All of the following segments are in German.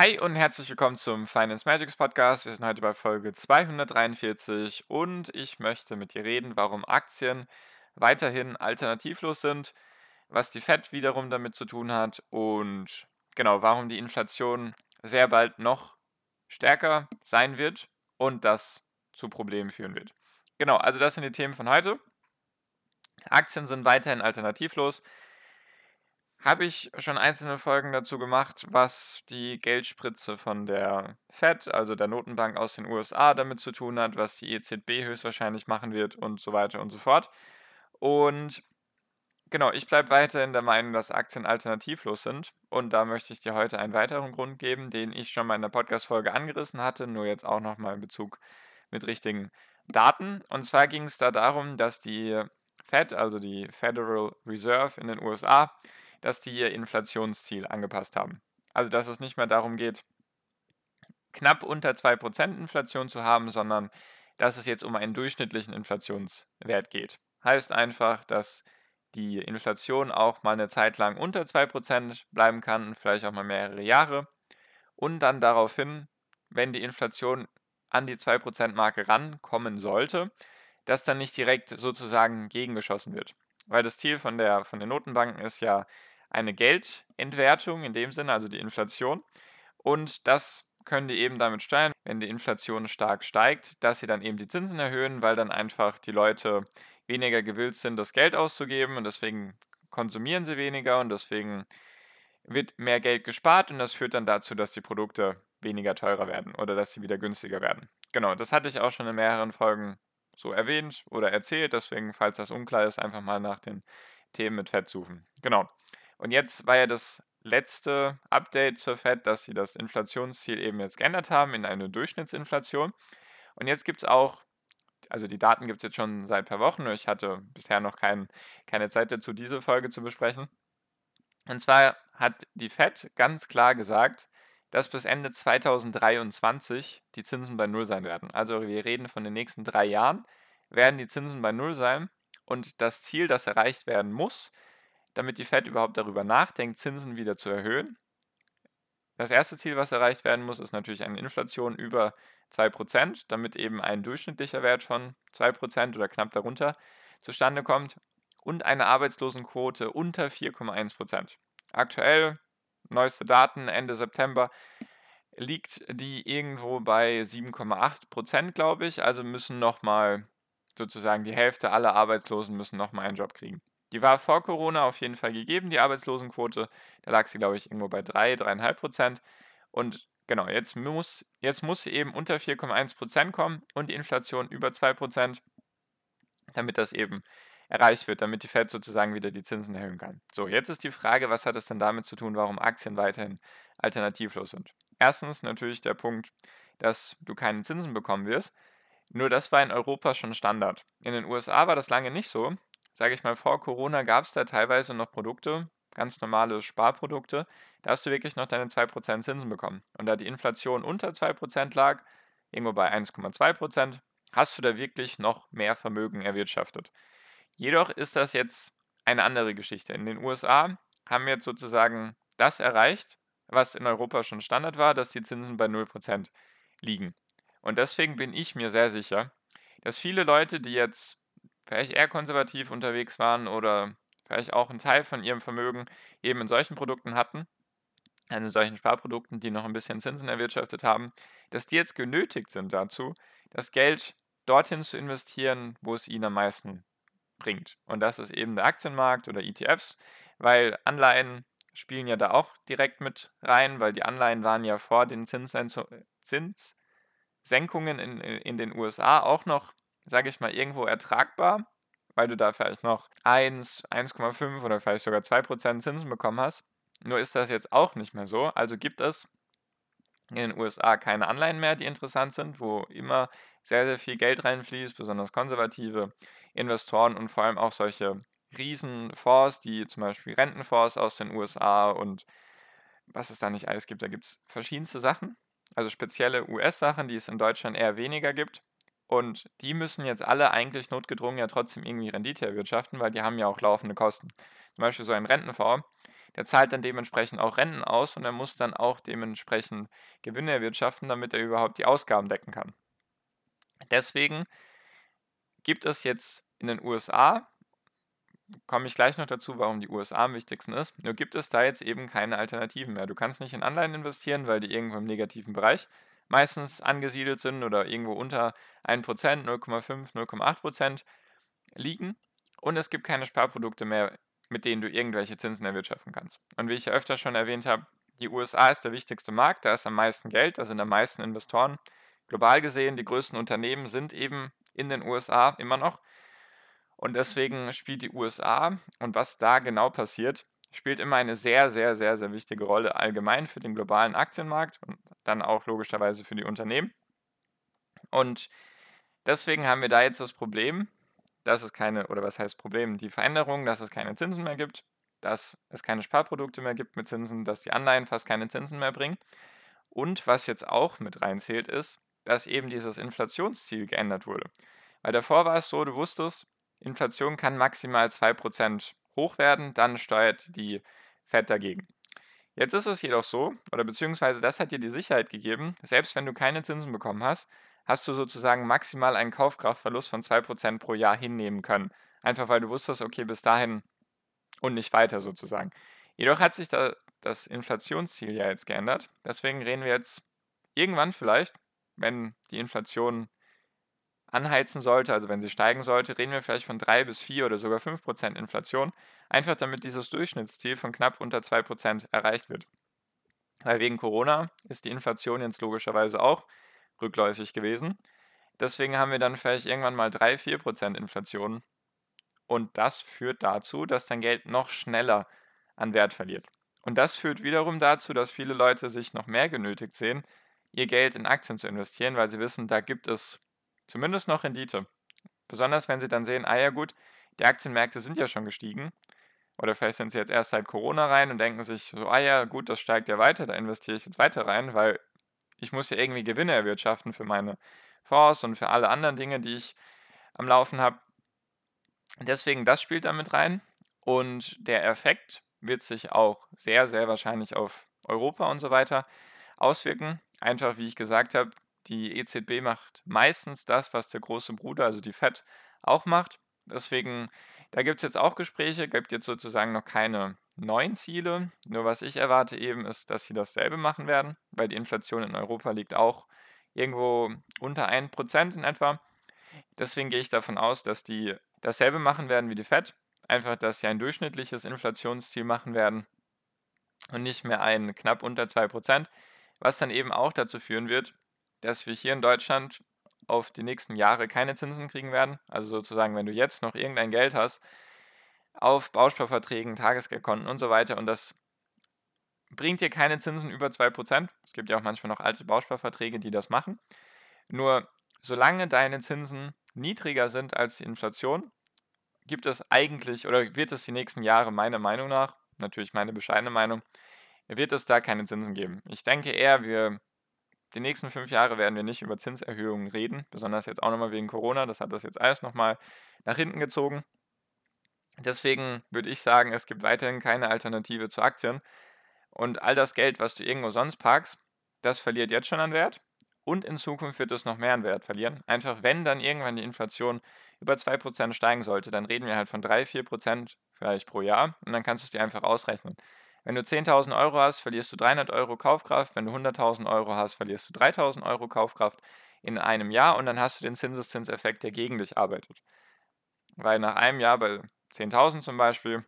Hi und herzlich willkommen zum Finance Magics Podcast. Wir sind heute bei Folge 243 und ich möchte mit dir reden, warum Aktien weiterhin alternativlos sind, was die Fed wiederum damit zu tun hat und genau, warum die Inflation sehr bald noch stärker sein wird und das zu Problemen führen wird. Genau, also das sind die Themen von heute. Aktien sind weiterhin alternativlos habe ich schon einzelne Folgen dazu gemacht, was die Geldspritze von der Fed, also der Notenbank aus den USA, damit zu tun hat, was die EZB höchstwahrscheinlich machen wird und so weiter und so fort. Und genau, ich bleibe weiterhin der Meinung, dass Aktien alternativlos sind. Und da möchte ich dir heute einen weiteren Grund geben, den ich schon mal in der Podcast-Folge angerissen hatte, nur jetzt auch nochmal in Bezug mit richtigen Daten. Und zwar ging es da darum, dass die Fed, also die Federal Reserve in den USA, dass die ihr Inflationsziel angepasst haben. Also dass es nicht mehr darum geht, knapp unter 2% Inflation zu haben, sondern dass es jetzt um einen durchschnittlichen Inflationswert geht. Heißt einfach, dass die Inflation auch mal eine Zeit lang unter 2% bleiben kann, vielleicht auch mal mehrere Jahre. Und dann daraufhin, wenn die Inflation an die 2%-Marke rankommen sollte, dass dann nicht direkt sozusagen gegengeschossen wird. Weil das Ziel von, der, von den Notenbanken ist ja, eine Geldentwertung in dem Sinne, also die Inflation. Und das können die eben damit steuern, wenn die Inflation stark steigt, dass sie dann eben die Zinsen erhöhen, weil dann einfach die Leute weniger gewillt sind, das Geld auszugeben und deswegen konsumieren sie weniger und deswegen wird mehr Geld gespart und das führt dann dazu, dass die Produkte weniger teurer werden oder dass sie wieder günstiger werden. Genau, das hatte ich auch schon in mehreren Folgen so erwähnt oder erzählt, deswegen, falls das unklar ist, einfach mal nach den Themen mit Fett suchen. Genau. Und jetzt war ja das letzte Update zur Fed, dass sie das Inflationsziel eben jetzt geändert haben in eine Durchschnittsinflation. Und jetzt gibt es auch, also die Daten gibt es jetzt schon seit ein paar Wochen, nur ich hatte bisher noch kein, keine Zeit dazu, diese Folge zu besprechen. Und zwar hat die Fed ganz klar gesagt, dass bis Ende 2023 die Zinsen bei Null sein werden. Also wir reden von den nächsten drei Jahren, werden die Zinsen bei Null sein. Und das Ziel, das erreicht werden muss, damit die Fed überhaupt darüber nachdenkt, Zinsen wieder zu erhöhen. Das erste Ziel, was erreicht werden muss, ist natürlich eine Inflation über 2%, damit eben ein durchschnittlicher Wert von 2% oder knapp darunter zustande kommt und eine Arbeitslosenquote unter 4,1%. Aktuell, neueste Daten, Ende September, liegt die irgendwo bei 7,8%, glaube ich. Also müssen nochmal sozusagen die Hälfte aller Arbeitslosen müssen nochmal einen Job kriegen. Die war vor Corona auf jeden Fall gegeben, die Arbeitslosenquote. Da lag sie, glaube ich, irgendwo bei 3, 3,5 Prozent. Und genau, jetzt muss, jetzt muss sie eben unter 4,1 Prozent kommen und die Inflation über 2 Prozent, damit das eben erreicht wird, damit die Fed sozusagen wieder die Zinsen erhöhen kann. So, jetzt ist die Frage, was hat es denn damit zu tun, warum Aktien weiterhin alternativlos sind? Erstens natürlich der Punkt, dass du keine Zinsen bekommen wirst. Nur das war in Europa schon Standard. In den USA war das lange nicht so sage ich mal, vor Corona gab es da teilweise noch Produkte, ganz normale Sparprodukte, da hast du wirklich noch deine 2% Zinsen bekommen. Und da die Inflation unter 2% lag, irgendwo bei 1,2%, hast du da wirklich noch mehr Vermögen erwirtschaftet. Jedoch ist das jetzt eine andere Geschichte. In den USA haben wir jetzt sozusagen das erreicht, was in Europa schon Standard war, dass die Zinsen bei 0% liegen. Und deswegen bin ich mir sehr sicher, dass viele Leute, die jetzt vielleicht eher konservativ unterwegs waren oder vielleicht auch einen Teil von ihrem Vermögen eben in solchen Produkten hatten, also in solchen Sparprodukten, die noch ein bisschen Zinsen erwirtschaftet haben, dass die jetzt genötigt sind dazu, das Geld dorthin zu investieren, wo es ihnen am meisten bringt. Und das ist eben der Aktienmarkt oder ETFs, weil Anleihen spielen ja da auch direkt mit rein, weil die Anleihen waren ja vor den Zinssenkungen in, in den USA auch noch sage ich mal, irgendwo ertragbar, weil du da vielleicht noch 1, 1,5 oder vielleicht sogar 2% Zinsen bekommen hast. Nur ist das jetzt auch nicht mehr so. Also gibt es in den USA keine Anleihen mehr, die interessant sind, wo immer sehr, sehr viel Geld reinfließt, besonders konservative Investoren und vor allem auch solche Riesenfonds, die zum Beispiel Rentenfonds aus den USA und was es da nicht alles gibt. Da gibt es verschiedenste Sachen, also spezielle US-Sachen, die es in Deutschland eher weniger gibt. Und die müssen jetzt alle eigentlich notgedrungen ja trotzdem irgendwie Rendite erwirtschaften, weil die haben ja auch laufende Kosten. Zum Beispiel so ein Rentenfonds, der zahlt dann dementsprechend auch Renten aus und er muss dann auch dementsprechend Gewinne erwirtschaften, damit er überhaupt die Ausgaben decken kann. Deswegen gibt es jetzt in den USA, komme ich gleich noch dazu, warum die USA am wichtigsten ist, nur gibt es da jetzt eben keine Alternativen mehr. Du kannst nicht in Anleihen investieren, weil die irgendwo im negativen Bereich meistens angesiedelt sind oder irgendwo unter 1%, 0,5, 0,8% liegen. Und es gibt keine Sparprodukte mehr, mit denen du irgendwelche Zinsen erwirtschaften kannst. Und wie ich ja öfter schon erwähnt habe, die USA ist der wichtigste Markt, da ist am meisten Geld, da sind am meisten Investoren. Global gesehen, die größten Unternehmen sind eben in den USA immer noch. Und deswegen spielt die USA und was da genau passiert, spielt immer eine sehr, sehr, sehr, sehr wichtige Rolle allgemein für den globalen Aktienmarkt und dann auch logischerweise für die Unternehmen. Und deswegen haben wir da jetzt das Problem, dass es keine, oder was heißt Problem, die Veränderung, dass es keine Zinsen mehr gibt, dass es keine Sparprodukte mehr gibt mit Zinsen, dass die Anleihen fast keine Zinsen mehr bringen. Und was jetzt auch mit reinzählt, ist, dass eben dieses Inflationsziel geändert wurde. Weil davor war es so, du wusstest, Inflation kann maximal 2% hoch werden, dann steuert die Fed dagegen. Jetzt ist es jedoch so, oder beziehungsweise das hat dir die Sicherheit gegeben, selbst wenn du keine Zinsen bekommen hast, hast du sozusagen maximal einen Kaufkraftverlust von 2% pro Jahr hinnehmen können. Einfach weil du wusstest, okay, bis dahin und nicht weiter sozusagen. Jedoch hat sich da das Inflationsziel ja jetzt geändert. Deswegen reden wir jetzt irgendwann vielleicht, wenn die Inflation anheizen sollte, also wenn sie steigen sollte, reden wir vielleicht von 3 bis 4 oder sogar 5% Inflation, einfach damit dieses Durchschnittsziel von knapp unter 2% erreicht wird. Weil wegen Corona ist die Inflation jetzt logischerweise auch rückläufig gewesen. Deswegen haben wir dann vielleicht irgendwann mal 3, 4% Inflation. Und das führt dazu, dass dein Geld noch schneller an Wert verliert. Und das führt wiederum dazu, dass viele Leute sich noch mehr genötigt sehen, ihr Geld in Aktien zu investieren, weil sie wissen, da gibt es zumindest noch Rendite. Besonders wenn sie dann sehen, ah ja gut, die Aktienmärkte sind ja schon gestiegen. Oder vielleicht sind sie jetzt erst seit Corona rein und denken sich so, ah ja gut, das steigt ja weiter, da investiere ich jetzt weiter rein, weil ich muss ja irgendwie Gewinne erwirtschaften für meine Fonds und für alle anderen Dinge, die ich am Laufen habe. Deswegen, das spielt damit rein. Und der Effekt wird sich auch sehr, sehr wahrscheinlich auf Europa und so weiter auswirken. Einfach, wie ich gesagt habe, die EZB macht meistens das, was der große Bruder, also die FED, auch macht. Deswegen, da gibt es jetzt auch Gespräche, gibt jetzt sozusagen noch keine neuen Ziele. Nur was ich erwarte eben ist, dass sie dasselbe machen werden, weil die Inflation in Europa liegt auch irgendwo unter 1% in etwa. Deswegen gehe ich davon aus, dass die dasselbe machen werden wie die FED. Einfach, dass sie ein durchschnittliches Inflationsziel machen werden und nicht mehr ein knapp unter 2%, was dann eben auch dazu führen wird, dass wir hier in Deutschland auf die nächsten Jahre keine Zinsen kriegen werden. Also sozusagen, wenn du jetzt noch irgendein Geld hast, auf Bausparverträgen, Tagesgeldkonten und so weiter und das bringt dir keine Zinsen über 2%. Es gibt ja auch manchmal noch alte Bausparverträge, die das machen. Nur solange deine Zinsen niedriger sind als die Inflation, gibt es eigentlich oder wird es die nächsten Jahre meiner Meinung nach, natürlich meine bescheidene Meinung, wird es da keine Zinsen geben. Ich denke eher, wir die nächsten fünf Jahre werden wir nicht über Zinserhöhungen reden, besonders jetzt auch nochmal wegen Corona. Das hat das jetzt alles nochmal nach hinten gezogen. Deswegen würde ich sagen, es gibt weiterhin keine Alternative zu Aktien. Und all das Geld, was du irgendwo sonst parkst, das verliert jetzt schon an Wert. Und in Zukunft wird es noch mehr an Wert verlieren. Einfach wenn dann irgendwann die Inflation über 2% steigen sollte, dann reden wir halt von 3, 4% vielleicht pro Jahr. Und dann kannst du es dir einfach ausrechnen. Wenn du 10.000 Euro hast, verlierst du 300 Euro Kaufkraft. Wenn du 100.000 Euro hast, verlierst du 3.000 Euro Kaufkraft in einem Jahr und dann hast du den Zinseszinseffekt, der gegen dich arbeitet. Weil nach einem Jahr bei 10.000 zum Beispiel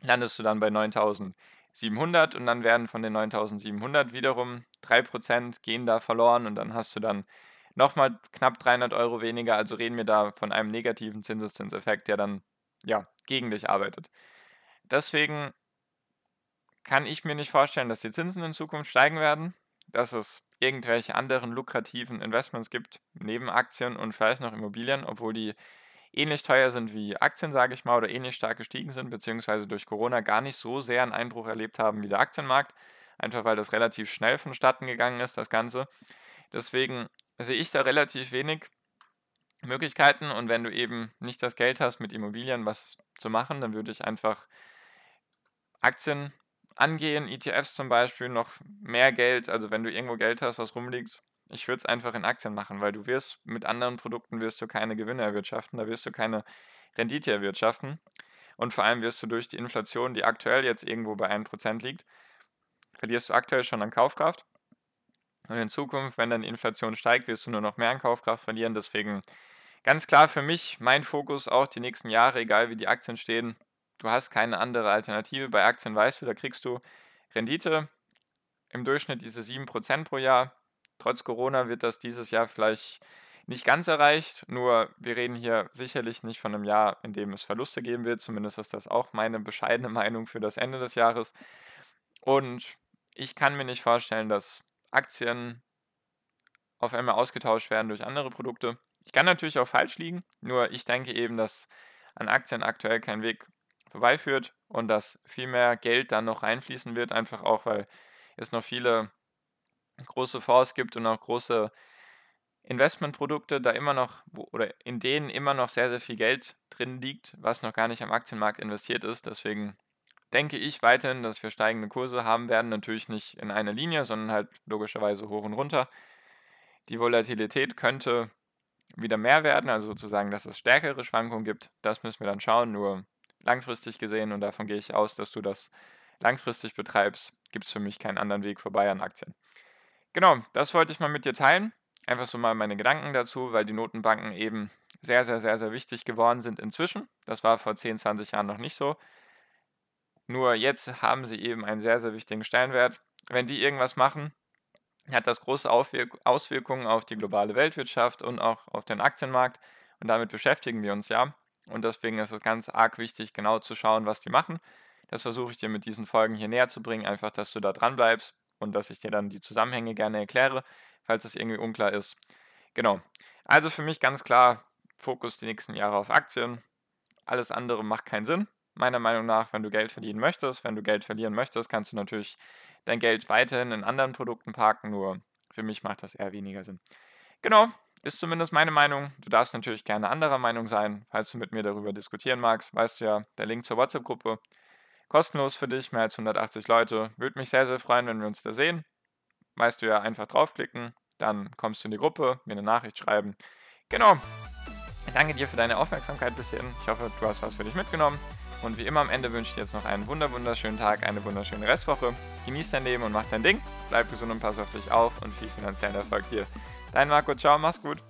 landest du dann bei 9.700 und dann werden von den 9.700 wiederum 3% gehen da verloren und dann hast du dann nochmal knapp 300 Euro weniger. Also reden wir da von einem negativen Zinseszinseffekt, der dann ja gegen dich arbeitet. Deswegen kann ich mir nicht vorstellen, dass die Zinsen in Zukunft steigen werden, dass es irgendwelche anderen lukrativen Investments gibt, neben Aktien und vielleicht noch Immobilien, obwohl die ähnlich teuer sind wie Aktien, sage ich mal, oder ähnlich stark gestiegen sind, beziehungsweise durch Corona gar nicht so sehr einen Einbruch erlebt haben wie der Aktienmarkt, einfach weil das relativ schnell vonstatten gegangen ist, das Ganze. Deswegen sehe ich da relativ wenig Möglichkeiten und wenn du eben nicht das Geld hast, mit Immobilien was zu machen, dann würde ich einfach Aktien angehen, ETFs zum Beispiel, noch mehr Geld, also wenn du irgendwo Geld hast, was rumliegt, ich würde es einfach in Aktien machen, weil du wirst mit anderen Produkten wirst du keine Gewinne erwirtschaften, da wirst du keine Rendite erwirtschaften. Und vor allem wirst du durch die Inflation, die aktuell jetzt irgendwo bei 1% liegt, verlierst du aktuell schon an Kaufkraft. Und in Zukunft, wenn dann die Inflation steigt, wirst du nur noch mehr an Kaufkraft verlieren. Deswegen ganz klar für mich mein Fokus auch die nächsten Jahre, egal wie die Aktien stehen. Du hast keine andere Alternative. Bei Aktien weißt du, da kriegst du Rendite im Durchschnitt diese 7% pro Jahr. Trotz Corona wird das dieses Jahr vielleicht nicht ganz erreicht, nur wir reden hier sicherlich nicht von einem Jahr, in dem es Verluste geben wird. Zumindest ist das auch meine bescheidene Meinung für das Ende des Jahres. Und ich kann mir nicht vorstellen, dass Aktien auf einmal ausgetauscht werden durch andere Produkte. Ich kann natürlich auch falsch liegen, nur ich denke eben, dass an Aktien aktuell kein Weg vorbeiführt und dass viel mehr Geld dann noch reinfließen wird, einfach auch, weil es noch viele große Fonds gibt und auch große Investmentprodukte da immer noch oder in denen immer noch sehr, sehr viel Geld drin liegt, was noch gar nicht am Aktienmarkt investiert ist. Deswegen denke ich weiterhin, dass wir steigende Kurse haben werden. Natürlich nicht in einer Linie, sondern halt logischerweise hoch und runter. Die Volatilität könnte wieder mehr werden, also sozusagen, dass es stärkere Schwankungen gibt. Das müssen wir dann schauen. Nur langfristig gesehen, und davon gehe ich aus, dass du das langfristig betreibst, gibt es für mich keinen anderen Weg vorbei an Aktien. Genau, das wollte ich mal mit dir teilen. Einfach so mal meine Gedanken dazu, weil die Notenbanken eben sehr, sehr, sehr, sehr wichtig geworden sind inzwischen. Das war vor 10, 20 Jahren noch nicht so. Nur jetzt haben sie eben einen sehr, sehr wichtigen Stellenwert. Wenn die irgendwas machen, hat das große Auswirkungen auf die globale Weltwirtschaft und auch auf den Aktienmarkt. Und damit beschäftigen wir uns ja. Und deswegen ist es ganz arg wichtig, genau zu schauen, was die machen. Das versuche ich dir mit diesen Folgen hier näher zu bringen, einfach, dass du da dran bleibst und dass ich dir dann die Zusammenhänge gerne erkläre, falls es irgendwie unklar ist. Genau. Also für mich ganz klar, Fokus die nächsten Jahre auf Aktien. Alles andere macht keinen Sinn. Meiner Meinung nach, wenn du Geld verdienen möchtest, wenn du Geld verlieren möchtest, kannst du natürlich dein Geld weiterhin in anderen Produkten parken, nur für mich macht das eher weniger Sinn. Genau, ist zumindest meine Meinung. Du darfst natürlich gerne anderer Meinung sein. Falls du mit mir darüber diskutieren magst, weißt du ja, der Link zur WhatsApp-Gruppe. Kostenlos für dich, mehr als 180 Leute. Würde mich sehr, sehr freuen, wenn wir uns da sehen. Weißt du ja, einfach draufklicken, dann kommst du in die Gruppe, mir eine Nachricht schreiben. Genau. Ich danke dir für deine Aufmerksamkeit bis hierhin. Ich hoffe, du hast was für dich mitgenommen. Und wie immer am Ende wünsche ich dir jetzt noch einen wunderschönen Tag, eine wunderschöne Restwoche. Genieß dein Leben und mach dein Ding. Bleib gesund und pass auf dich auf und viel finanziellen Erfolg dir. Dein Marco, ciao, mach's gut.